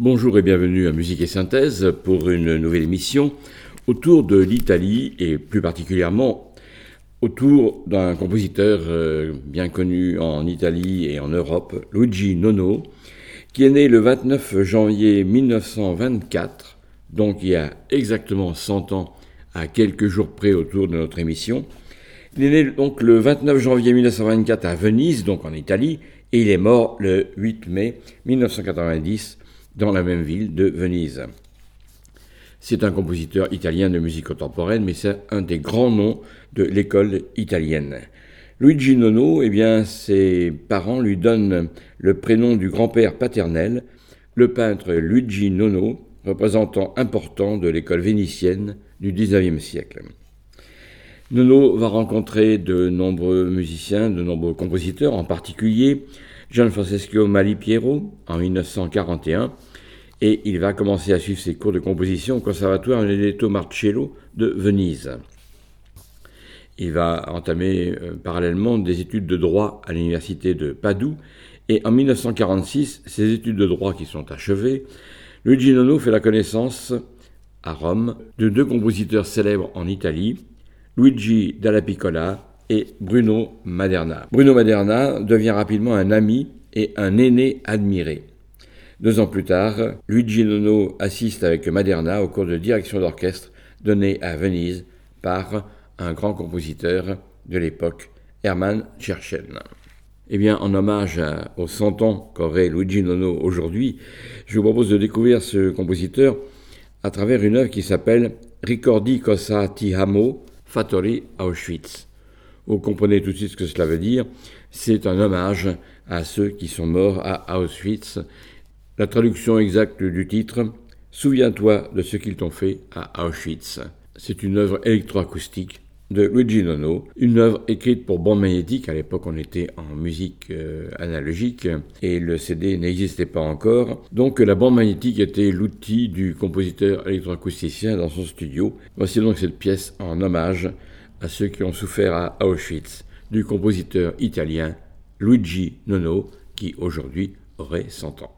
Bonjour et bienvenue à Musique et Synthèse pour une nouvelle émission autour de l'Italie et plus particulièrement autour d'un compositeur euh, bien connu en Italie et en Europe, Luigi Nono, qui est né le 29 janvier 1924, donc il y a exactement 100 ans à quelques jours près autour de notre émission. Il est né donc le 29 janvier 1924 à Venise, donc en Italie, et il est mort le 8 mai 1990 dans la même ville de Venise. C'est un compositeur italien de musique contemporaine, mais c'est un des grands noms de l'école italienne. Luigi Nono, eh bien, ses parents lui donnent le prénom du grand-père paternel, le peintre Luigi Nono, représentant important de l'école vénitienne du XIXe siècle. Nono va rencontrer de nombreux musiciens, de nombreux compositeurs, en particulier Gian Francesco Malipiero en 1941, et il va commencer à suivre ses cours de composition au conservatoire Benedetto Marcello de Venise. Il va entamer euh, parallèlement des études de droit à l'université de Padoue et en 1946, ces études de droit qui sont achevées, Luigi Nono fait la connaissance à Rome de deux compositeurs célèbres en Italie, Luigi Dalla Piccola et Bruno Maderna. Bruno Maderna devient rapidement un ami et un aîné admiré. Deux ans plus tard, Luigi Nono assiste avec Maderna au cours de direction d'orchestre donné à Venise par un grand compositeur de l'époque, Hermann Scherchen. Eh bien, en hommage aux 100 ans qu'aurait Luigi Nono aujourd'hui, je vous propose de découvrir ce compositeur à travers une œuvre qui s'appelle Ricordi cosa ti amo, Fattori Auschwitz. Vous comprenez tout de suite ce que cela veut dire. C'est un hommage à ceux qui sont morts à Auschwitz. La traduction exacte du titre Souviens-toi de ce qu'ils t'ont fait à Auschwitz. C'est une œuvre électroacoustique de Luigi Nono, une œuvre écrite pour bande magnétique. À l'époque, on était en musique euh, analogique et le CD n'existait pas encore. Donc, la bande magnétique était l'outil du compositeur électroacousticien dans son studio. Voici donc cette pièce en hommage à ceux qui ont souffert à Auschwitz du compositeur italien Luigi Nono, qui aujourd'hui aurait 100 ans.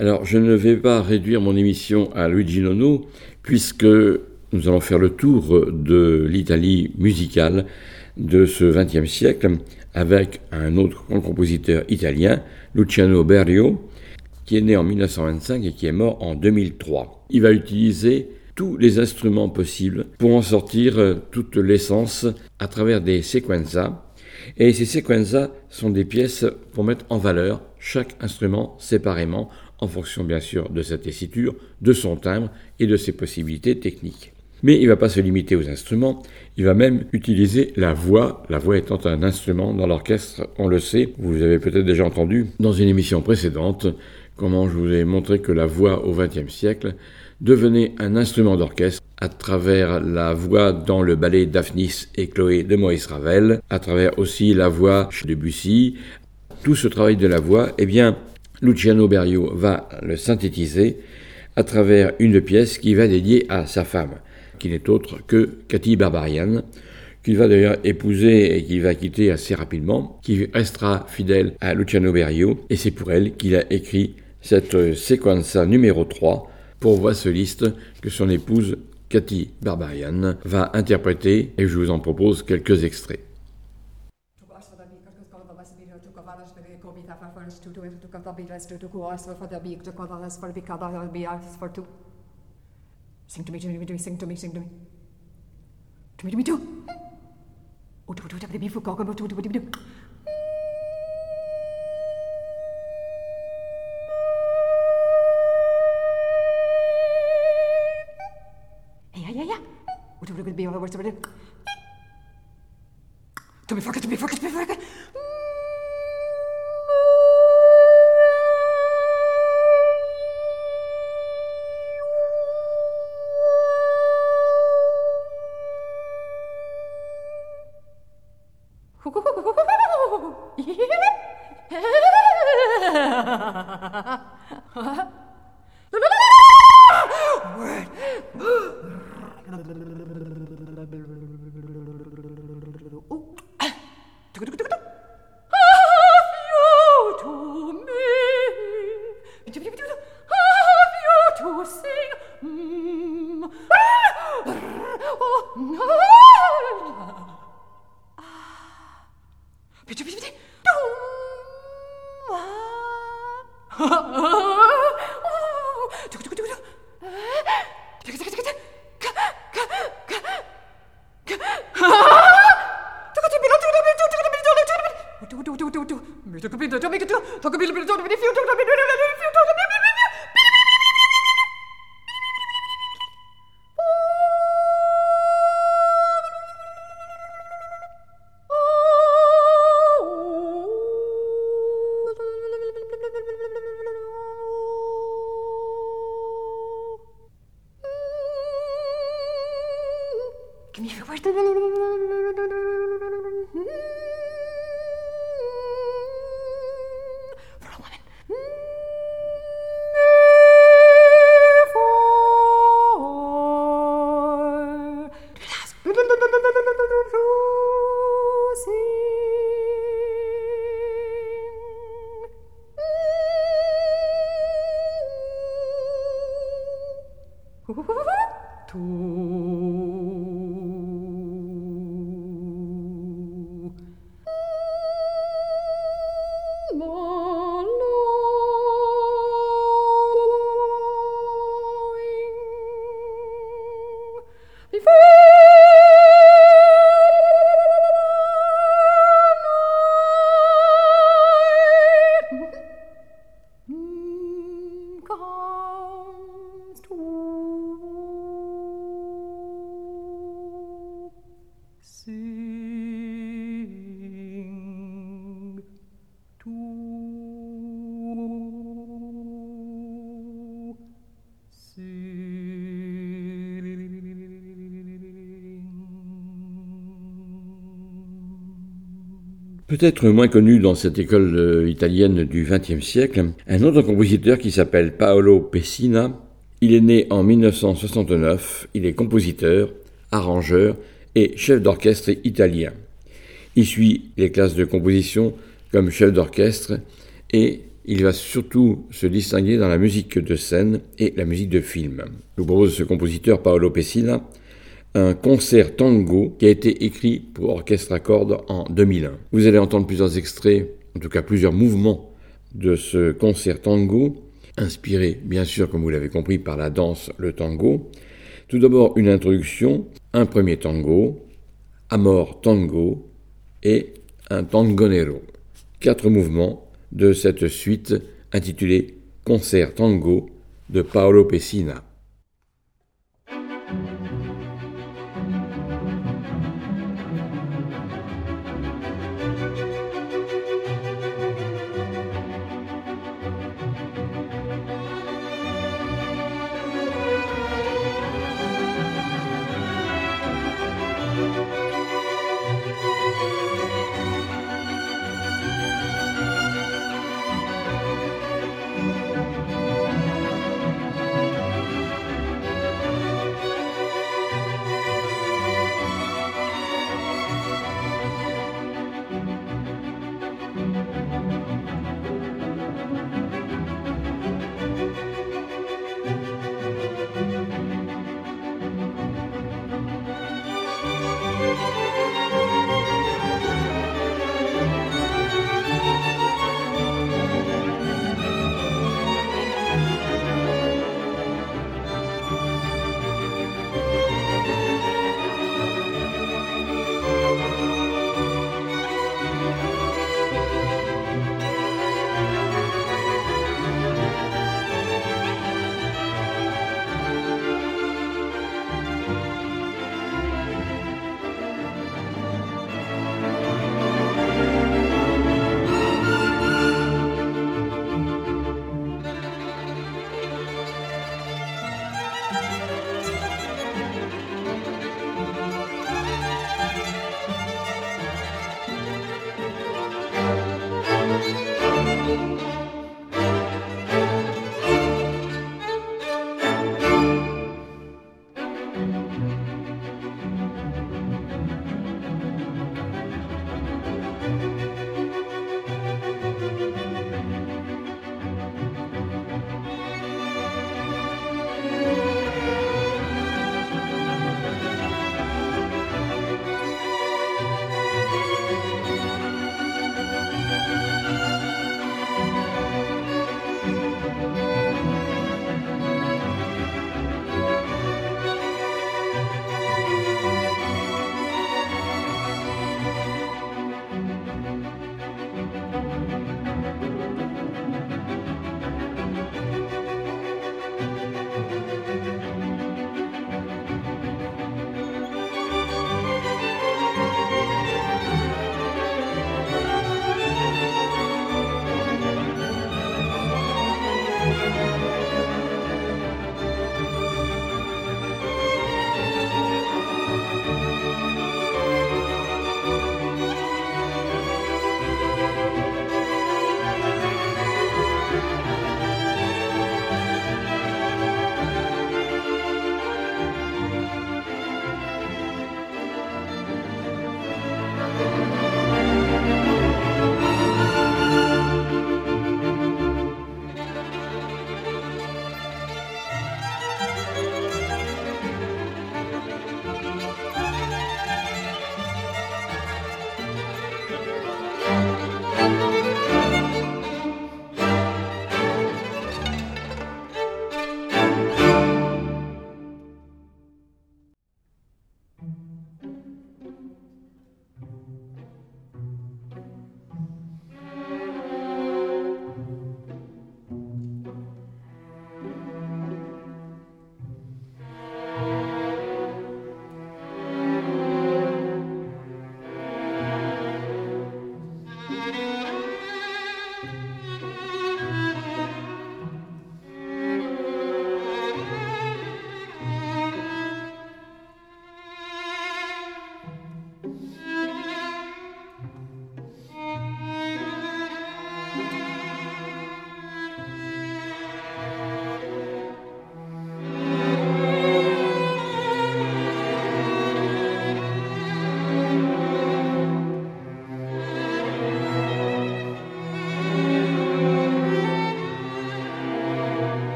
Alors, je ne vais pas réduire mon émission à Luigi Nono, puisque nous allons faire le tour de l'Italie musicale de ce XXe siècle avec un autre grand compositeur italien, Luciano Berio, qui est né en 1925 et qui est mort en 2003. Il va utiliser tous les instruments possibles pour en sortir euh, toute l'essence à travers des sequenzas. Et ces sequenzas sont des pièces pour mettre en valeur chaque instrument séparément, en fonction bien sûr de sa tessiture, de son timbre et de ses possibilités techniques. Mais il ne va pas se limiter aux instruments, il va même utiliser la voix, la voix étant un instrument dans l'orchestre, on le sait, vous avez peut-être déjà entendu dans une émission précédente comment je vous ai montré que la voix au XXe siècle devenait un instrument d'orchestre à travers la voix dans le ballet Daphnis et Chloé de Maurice Ravel, à travers aussi la voix de Debussy. Tout ce travail de la voix, eh bien, Luciano Berio va le synthétiser à travers une pièce qui va dédier à sa femme, qui n'est autre que Cathy Barbarian, qu'il va d'ailleurs épouser et qu'il va quitter assez rapidement, qui restera fidèle à Luciano Berio, et c'est pour elle qu'il a écrit cette séquence numéro 3, pour voix soliste que son épouse Cathy Barbarian va interpréter et je vous en propose quelques extraits. da blir det en sing to me sing to me sing to me sing to me to me to me to do, to to det blir for gaga to to to do, do, do. Og to to det blir for gaga to Do. to me fuck to me fuck to me fuck Peut-être moins connu dans cette école euh, italienne du XXe siècle, un autre compositeur qui s'appelle Paolo Pessina. Il est né en 1969, il est compositeur, arrangeur et chef d'orchestre italien. Il suit les classes de composition comme chef d'orchestre et il va surtout se distinguer dans la musique de scène et la musique de film. Je vous propose ce compositeur Paolo Pessina un concert tango qui a été écrit pour orchestre à cordes en 2001. Vous allez entendre plusieurs extraits, en tout cas plusieurs mouvements de ce concert tango, inspiré bien sûr, comme vous l'avez compris, par la danse, le tango. Tout d'abord une introduction, un premier tango, Amor Tango et un tangonero. Quatre mouvements de cette suite intitulée Concert Tango de Paolo Pessina.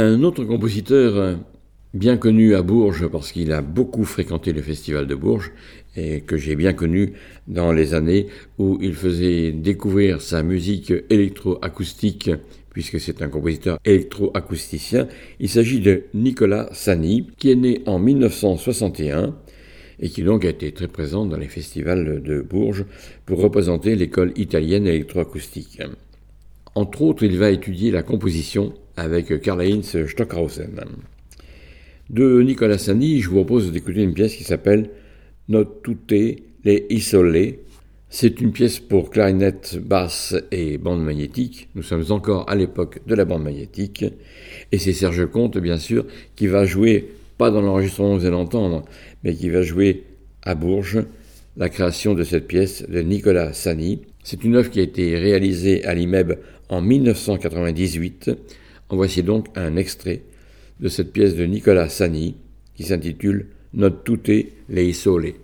Un autre compositeur bien connu à Bourges parce qu'il a beaucoup fréquenté le festival de Bourges et que j'ai bien connu dans les années où il faisait découvrir sa musique électroacoustique puisque c'est un compositeur électroacousticien. Il s'agit de Nicolas Sani qui est né en 1961 et qui donc a été très présent dans les festivals de Bourges pour représenter l'école italienne électroacoustique. Entre autres, il va étudier la composition avec Karl-Heinz Stockhausen. De Nicolas Sani, je vous propose d'écouter une pièce qui s'appelle Not tutte les isolés. C'est une pièce pour clarinette, basse et bande magnétique. Nous sommes encore à l'époque de la bande magnétique. Et c'est Serge Comte, bien sûr, qui va jouer, pas dans l'enregistrement que vous allez entendre, mais qui va jouer à Bourges la création de cette pièce de Nicolas Sani. C'est une œuvre qui a été réalisée à l'IMEB en 1998. En voici donc un extrait de cette pièce de Nicolas Sani qui s'intitule Not tutte le sole.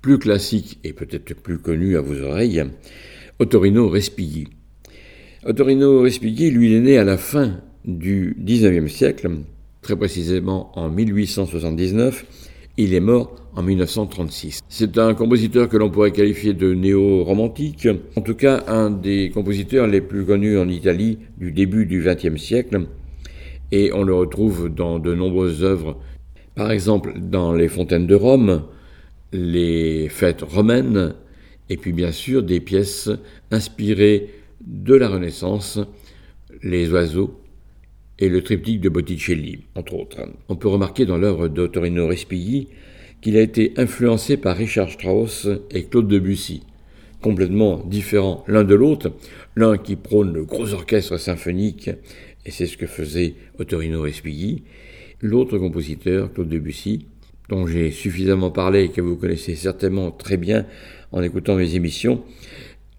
Plus classique et peut-être plus connu à vos oreilles, Ottorino Respighi. Ottorino Respighi, lui, est né à la fin du XIXe siècle, très précisément en 1879. Il est mort en 1936. C'est un compositeur que l'on pourrait qualifier de néo-romantique, en tout cas un des compositeurs les plus connus en Italie du début du XXe siècle, et on le retrouve dans de nombreuses œuvres, par exemple dans les fontaines de Rome, les fêtes romaines, et puis bien sûr des pièces inspirées de la Renaissance, les oiseaux et le triptyque de Botticelli, entre autres. On peut remarquer dans l'œuvre d'Ottorino Respighi qu'il a été influencé par Richard Strauss et Claude Debussy, complètement différents l'un de l'autre, l'un qui prône le gros orchestre symphonique, et c'est ce que faisait Ottorino Respighi, l'autre compositeur, Claude Debussy, dont j'ai suffisamment parlé et que vous connaissez certainement très bien en écoutant mes émissions,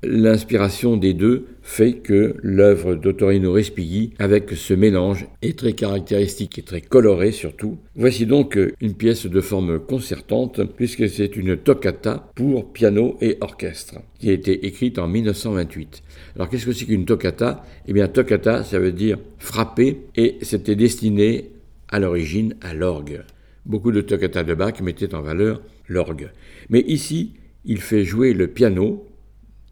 L'inspiration des deux fait que l'œuvre d'Ottorino Respighi, avec ce mélange, est très caractéristique et très colorée surtout. Voici donc une pièce de forme concertante, puisque c'est une toccata pour piano et orchestre, qui a été écrite en 1928. Alors qu'est-ce que c'est qu'une toccata? Eh bien, toccata, ça veut dire frapper, et c'était destiné à l'origine à l'orgue. Beaucoup de toccata de Bach mettaient en valeur l'orgue. Mais ici, il fait jouer le piano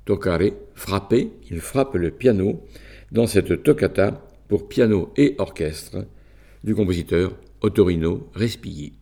toccare, frapper, il frappe le piano dans cette toccata pour piano et orchestre du compositeur Ottorino Respighi.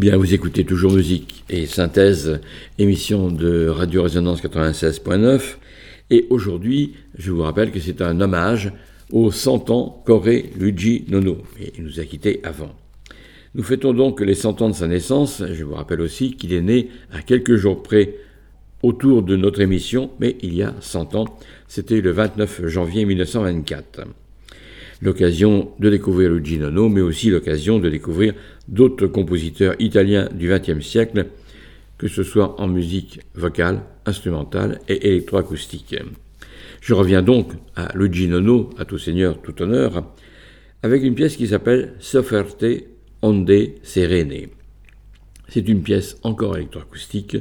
Bien, vous écoutez toujours musique et synthèse, émission de Radio Résonance 96.9. Et aujourd'hui, je vous rappelle que c'est un hommage aux 100 ans qu'aurait Luigi Nono. Il nous a quittés avant. Nous fêtons donc les 100 ans de sa naissance. Je vous rappelle aussi qu'il est né à quelques jours près autour de notre émission, mais il y a 100 ans. C'était le 29 janvier 1924 l'occasion de découvrir Luigi Nono, mais aussi l'occasion de découvrir d'autres compositeurs italiens du XXe siècle, que ce soit en musique vocale, instrumentale et électroacoustique. Je reviens donc à Luigi Nono, à tout seigneur, tout honneur, avec une pièce qui s'appelle Sofferte onde serene. C'est une pièce encore électroacoustique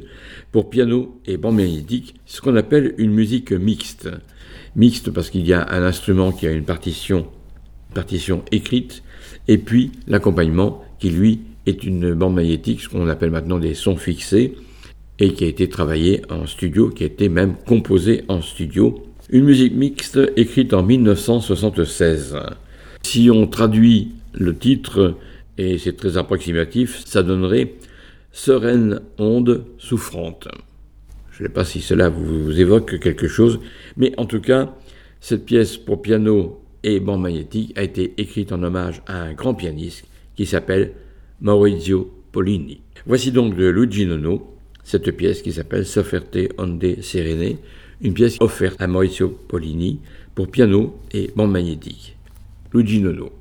pour piano et bande magnétique, ce qu'on appelle une musique mixte. Mixte parce qu'il y a un instrument qui a une partition partition écrite, et puis l'accompagnement qui lui est une bande magnétique, ce qu'on appelle maintenant des sons fixés, et qui a été travaillé en studio, qui a été même composé en studio. Une musique mixte écrite en 1976. Si on traduit le titre, et c'est très approximatif, ça donnerait Sereine onde souffrante. Je ne sais pas si cela vous évoque quelque chose, mais en tout cas, cette pièce pour piano et bande magnétique a été écrite en hommage à un grand pianiste qui s'appelle Maurizio Pollini. Voici donc de Luigi Nono cette pièce qui s'appelle Sofferte onde serene, une pièce offerte à Maurizio Pollini pour piano et bande magnétique. Luigi Nono.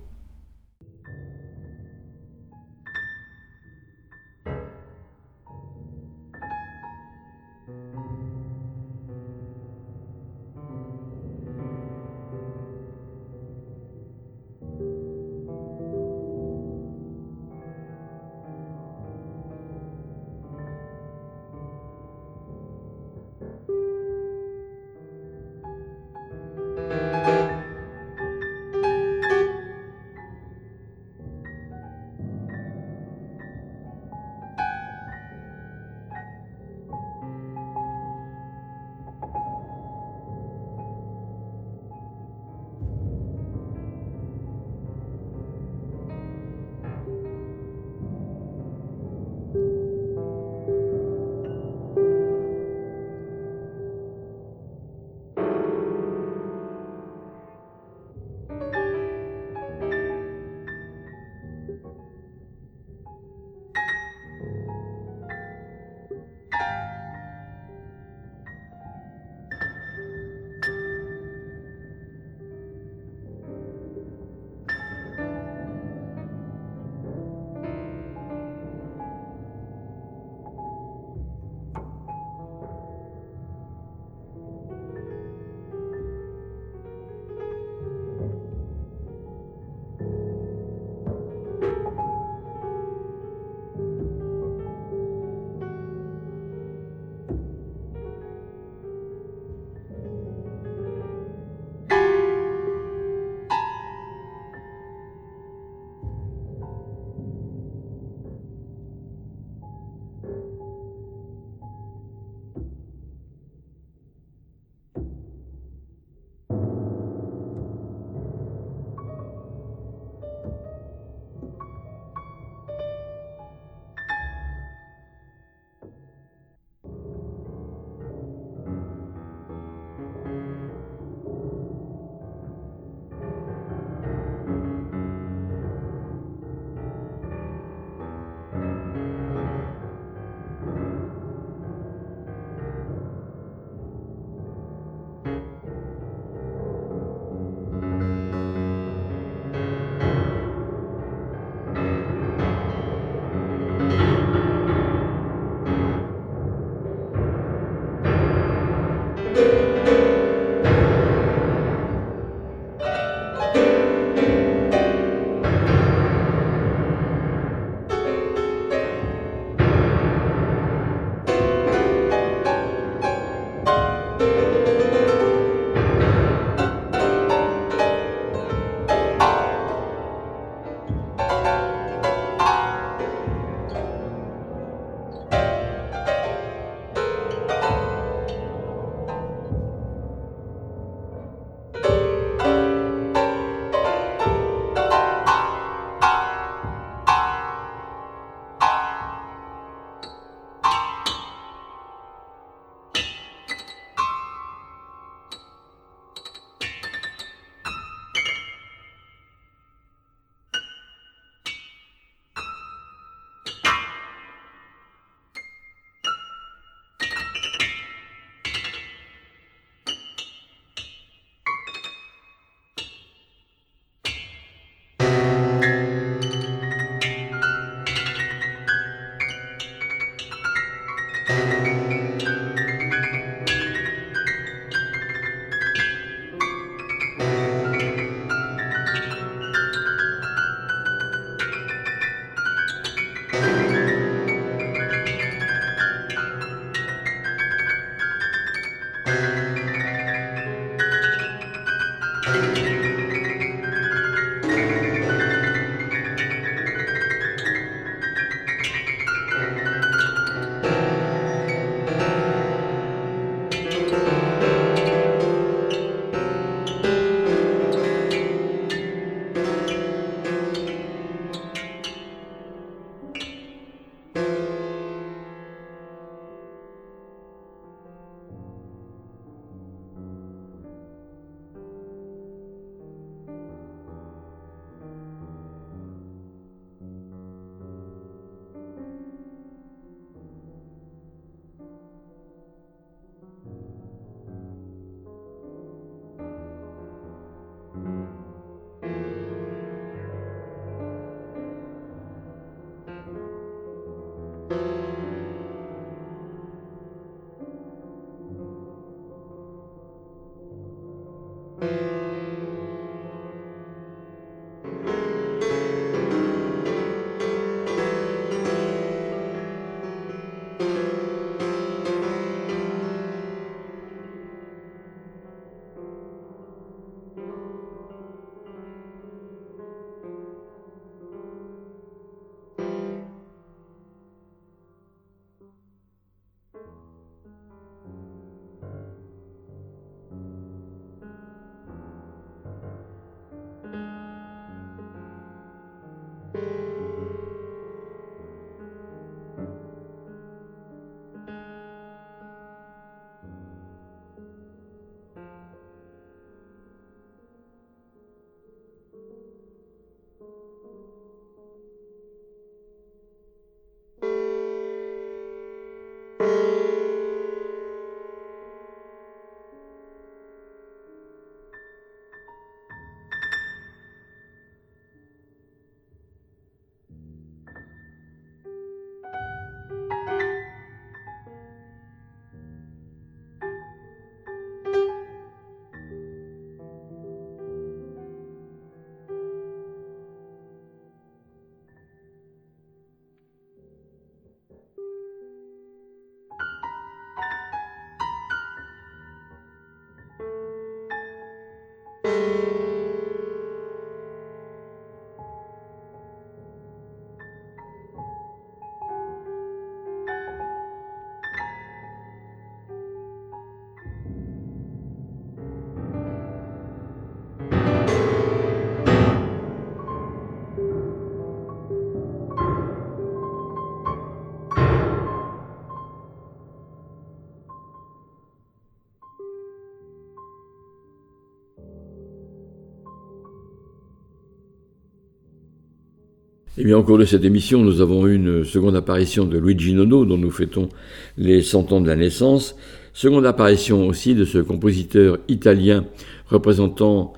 Eh bien, au cours de cette émission, nous avons eu une seconde apparition de Luigi Nono, dont nous fêtons les 100 ans de la naissance. Seconde apparition aussi de ce compositeur italien représentant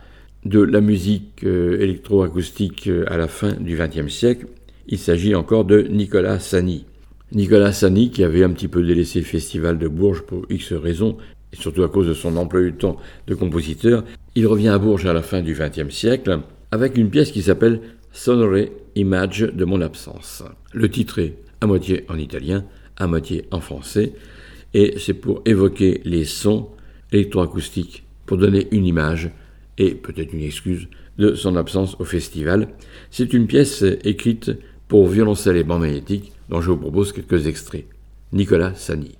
de la musique euh, électroacoustique euh, à la fin du XXe siècle. Il s'agit encore de Nicolas Sani. Nicolas Sani, qui avait un petit peu délaissé le festival de Bourges pour X raisons, et surtout à cause de son emploi du temps de compositeur, il revient à Bourges à la fin du XXe siècle avec une pièce qui s'appelle Sonore Image de mon absence. Le titre est à moitié en italien, à moitié en français, et c'est pour évoquer les sons électroacoustiques, pour donner une image et peut-être une excuse de son absence au festival. C'est une pièce écrite pour violoncelle et bande magnétique dont je vous propose quelques extraits. Nicolas Sani.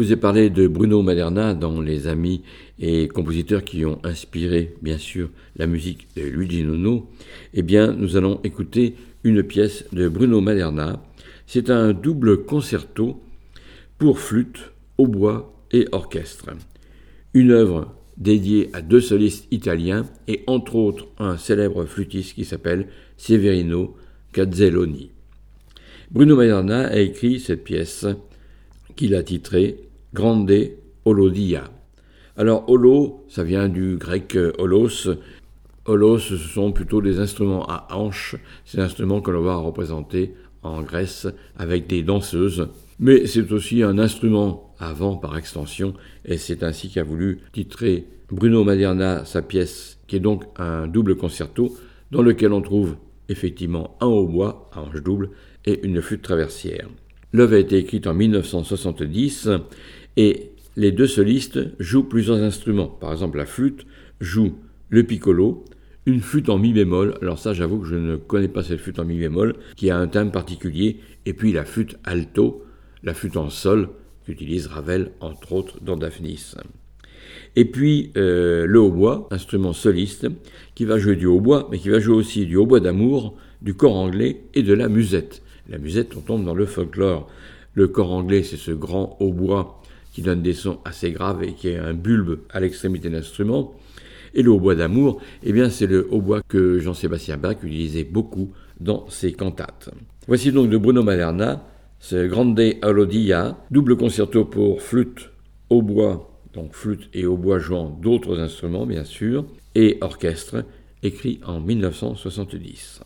Vous ai parlé de Bruno Maderna dans les amis et compositeurs qui ont inspiré, bien sûr, la musique de Luigi Nono, eh bien, nous allons écouter une pièce de Bruno Maderna. C'est un double concerto pour flûte, hautbois et orchestre. Une œuvre dédiée à deux solistes italiens et entre autres un célèbre flûtiste qui s'appelle Severino Cazzelloni. Bruno Maderna a écrit cette pièce qu'il a titrée Grande Olodia. Alors holo, ça vient du grec holos. Holos, ce sont plutôt des instruments à hanches, ces instruments que l'on va représenter en Grèce avec des danseuses. Mais c'est aussi un instrument à vent par extension, et c'est ainsi qu'a voulu titrer Bruno Maderna sa pièce, qui est donc un double concerto, dans lequel on trouve effectivement un hautbois à hanche double et une flûte traversière. L'œuvre a été écrite en 1970 et les deux solistes jouent plusieurs instruments. Par exemple, la flûte joue le piccolo, une flûte en mi bémol. Alors ça, j'avoue que je ne connais pas cette flûte en mi bémol, qui a un thème particulier. Et puis la flûte alto, la flûte en sol, qu'utilise Ravel, entre autres, dans Daphnis. Et puis euh, le hautbois, instrument soliste, qui va jouer du hautbois, mais qui va jouer aussi du hautbois d'amour, du corps anglais et de la musette. La musette, on tombe dans le folklore. Le corps anglais, c'est ce grand hautbois qui donne des sons assez graves et qui est un bulbe à l'extrémité de l'instrument. Et le hautbois d'amour, eh bien, c'est le hautbois que Jean-Sébastien Bach utilisait beaucoup dans ses cantates. Voici donc de Bruno Malerna, ce Grande Alodia, double concerto pour flûte, hautbois, donc flûte et hautbois jouant d'autres instruments, bien sûr, et orchestre, écrit en 1970.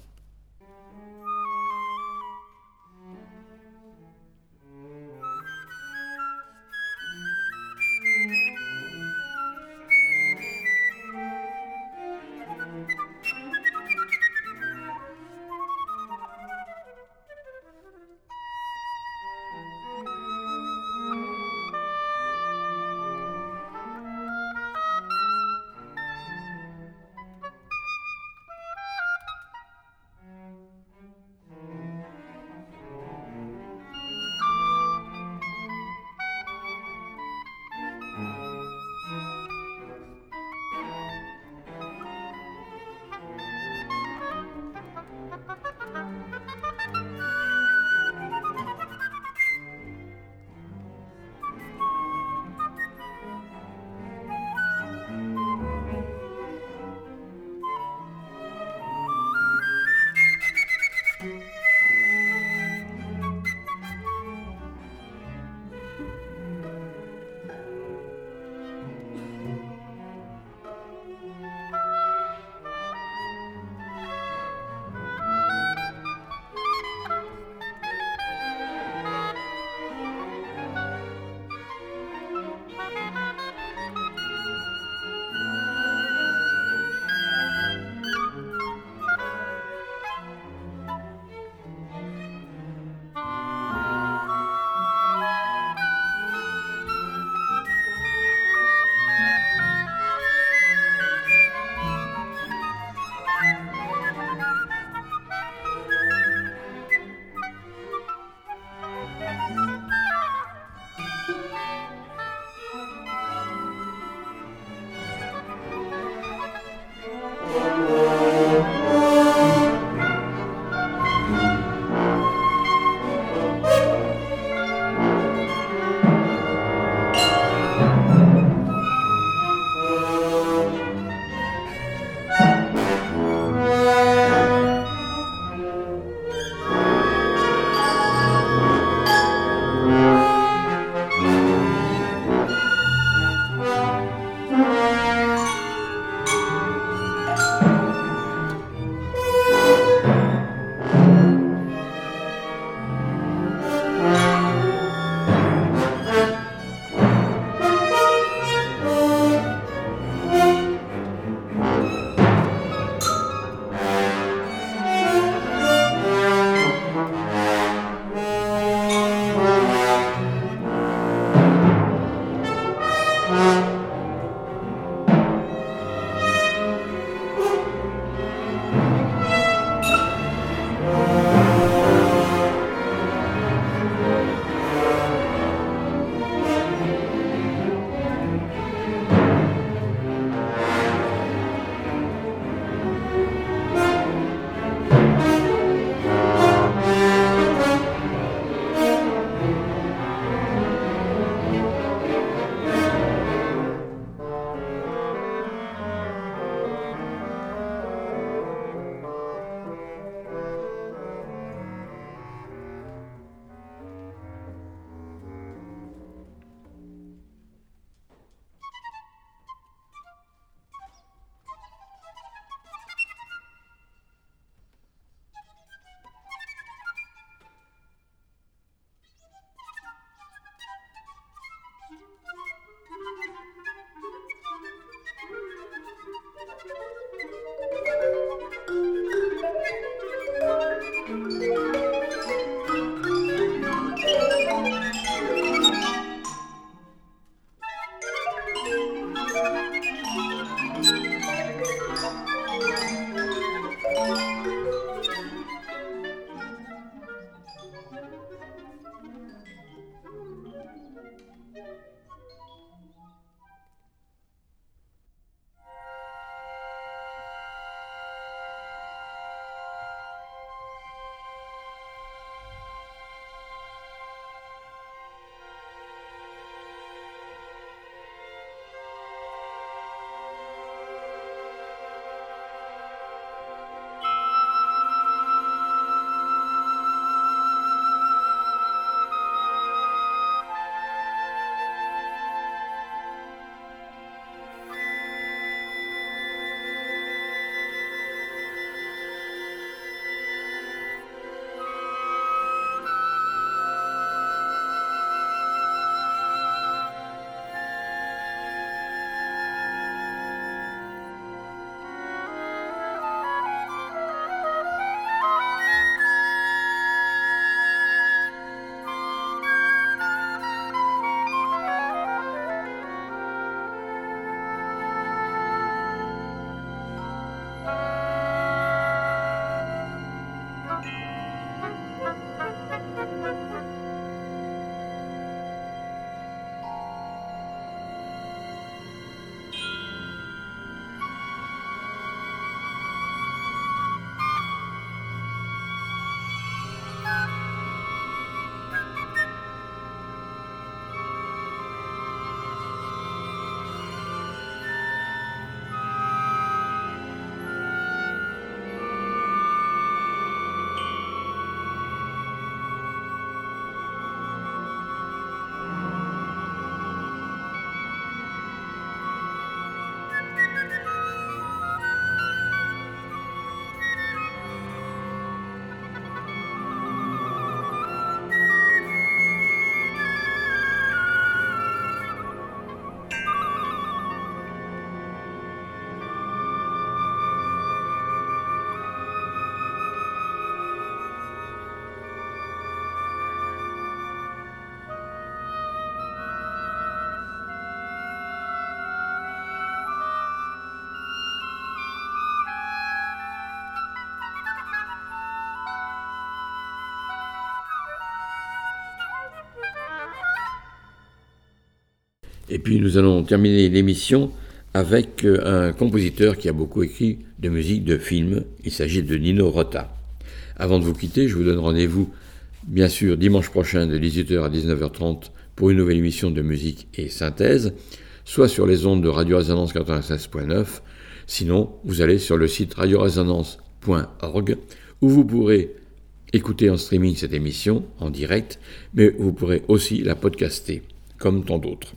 Et puis nous allons terminer l'émission avec euh, un compositeur qui a beaucoup écrit de musique de film. Il s'agit de Nino Rota. Avant de vous quitter, je vous donne rendez-vous, bien sûr, dimanche prochain de 18h à 19h30 pour une nouvelle émission de musique et synthèse, soit sur les ondes de Radio Résonance 96.9, sinon vous allez sur le site radioresonance.org où vous pourrez écouter en streaming cette émission en direct, mais vous pourrez aussi la podcaster, comme tant d'autres.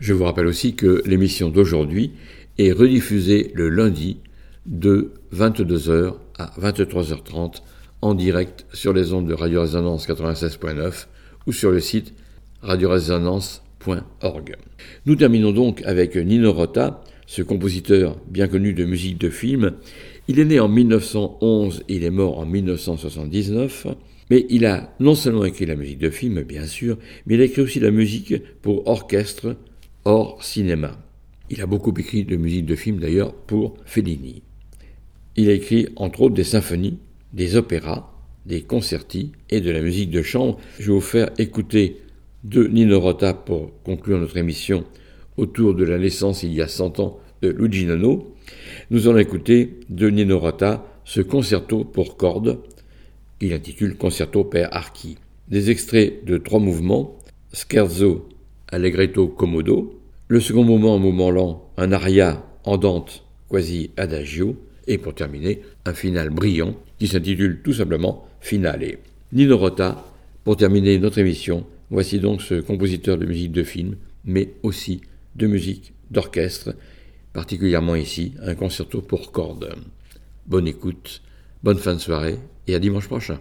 Je vous rappelle aussi que l'émission d'aujourd'hui est rediffusée le lundi de 22h à 23h30 en direct sur les ondes de Radio Résonance 96.9 ou sur le site radioresonance.org. Nous terminons donc avec Nino Rota, ce compositeur bien connu de musique de film. Il est né en 1911 et il est mort en 1979. Mais il a non seulement écrit la musique de film, bien sûr, mais il a écrit aussi la musique pour orchestre, hors cinéma. Il a beaucoup écrit de musique de film d'ailleurs pour Fellini. Il a écrit entre autres des symphonies, des opéras, des concertis et de la musique de chambre. Je vais vous faire écouter de Nino Rota pour conclure notre émission autour de la naissance il y a 100 ans de Luigi Nono. Nous allons écouter de Nino Rota ce concerto pour cordes qu'il intitule Concerto per archi. Des extraits de trois mouvements, scherzo, allegretto, commodo, le second mouvement, un mouvement lent, un aria andante, quasi adagio, et pour terminer, un final brillant qui s'intitule tout simplement Finale. Nino Rota, pour terminer notre émission, voici donc ce compositeur de musique de film, mais aussi de musique d'orchestre, particulièrement ici un concerto pour cordes. Bonne écoute, bonne fin de soirée et à dimanche prochain.